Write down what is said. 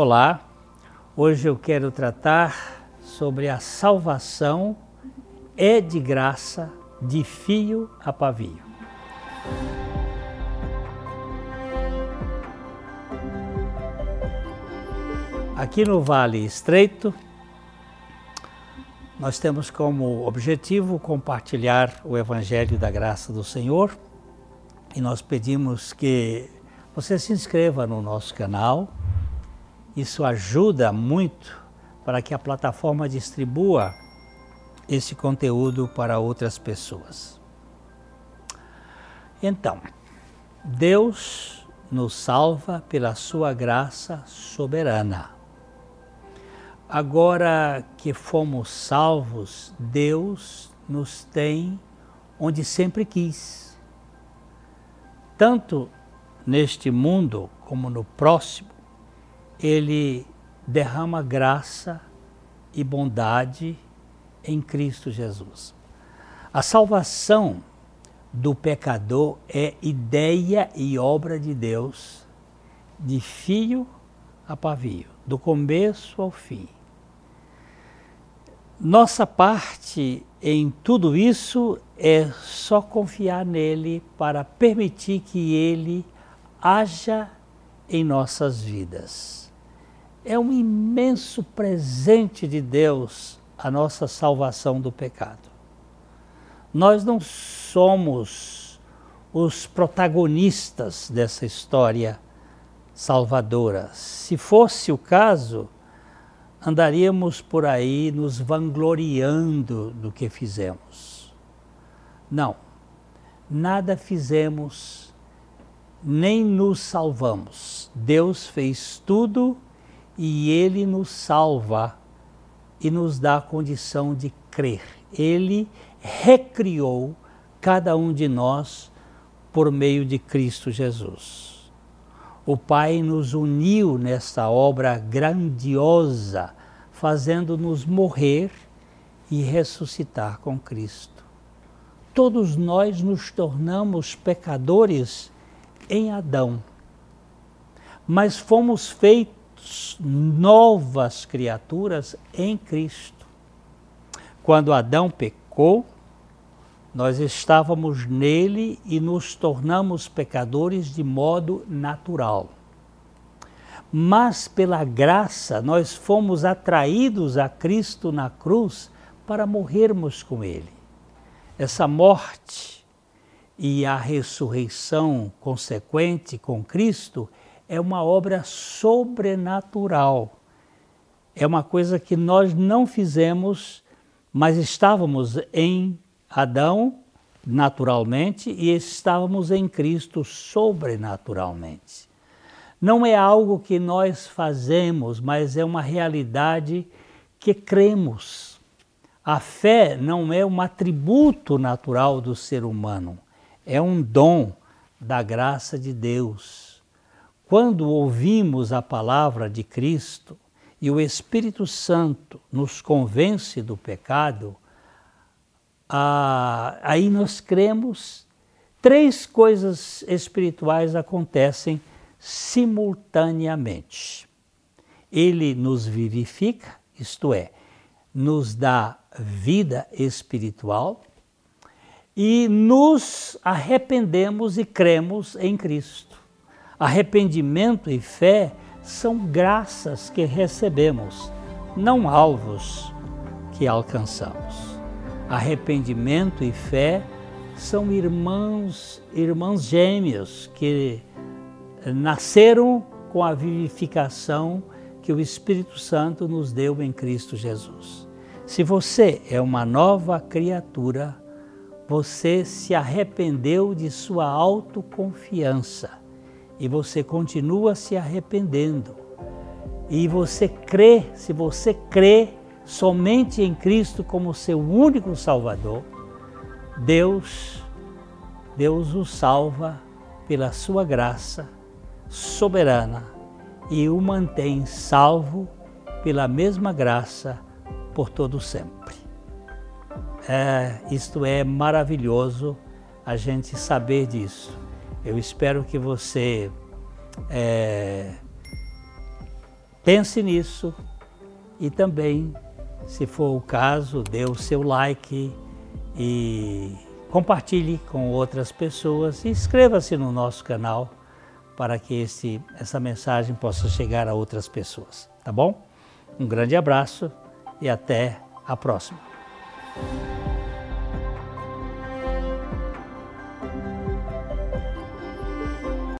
Olá, hoje eu quero tratar sobre a salvação é de graça de fio a pavio. Aqui no Vale Estreito, nós temos como objetivo compartilhar o Evangelho da Graça do Senhor e nós pedimos que você se inscreva no nosso canal. Isso ajuda muito para que a plataforma distribua esse conteúdo para outras pessoas. Então, Deus nos salva pela sua graça soberana. Agora que fomos salvos, Deus nos tem onde sempre quis. Tanto neste mundo como no próximo, Ele derrama graça e bondade em Cristo Jesus. A salvação do pecador é ideia e obra de Deus, de fio a pavio, do começo ao fim. Nossa parte em tudo isso é só confiar nele para permitir que ele haja em nossas vidas. É um imenso presente de Deus a nossa salvação do pecado. Nós não somos os protagonistas dessa história salvadora. Se fosse o caso, andaríamos por aí nos vangloriando do que fizemos. Não, nada fizemos, nem nos salvamos. Deus fez tudo e Ele nos salva e nos dá a condição de crer. Ele recriou cada um de nós por meio de Cristo Jesus o Pai nos uniu nesta obra grandiosa, fazendo-nos morrer e ressuscitar com Cristo. Todos nós nos tornamos pecadores em Adão, mas fomos feitos novas criaturas em Cristo. Quando Adão pecou, nós estávamos nele e nos tornamos pecadores de modo natural. Mas pela graça nós fomos atraídos a Cristo na cruz para morrermos com ele. Essa morte e a ressurreição consequente com Cristo é uma obra sobrenatural. É uma coisa que nós não fizemos, mas estávamos em Adão naturalmente e estávamos em Cristo sobrenaturalmente. Não é algo que nós fazemos, mas é uma realidade que cremos. A fé não é um atributo natural do ser humano, é um dom da graça de Deus. Quando ouvimos a palavra de Cristo e o Espírito Santo nos convence do pecado, ah, aí nós cremos, três coisas espirituais acontecem simultaneamente. Ele nos vivifica, isto é, nos dá vida espiritual e nos arrependemos e cremos em Cristo. Arrependimento e fé são graças que recebemos, não alvos que alcançamos arrependimento e fé são irmãos, irmãos gêmeos que nasceram com a vivificação que o Espírito Santo nos deu em Cristo Jesus. Se você é uma nova criatura, você se arrependeu de sua autoconfiança e você continua se arrependendo. E você crê, se você crê somente em Cristo como seu único Salvador, Deus, Deus o salva pela sua graça soberana e o mantém salvo pela mesma graça por todo sempre. É, isto é maravilhoso a gente saber disso. Eu espero que você é, pense nisso e também, se for o caso, dê o seu like e compartilhe com outras pessoas e inscreva-se no nosso canal para que esse, essa mensagem possa chegar a outras pessoas, tá bom? Um grande abraço e até a próxima.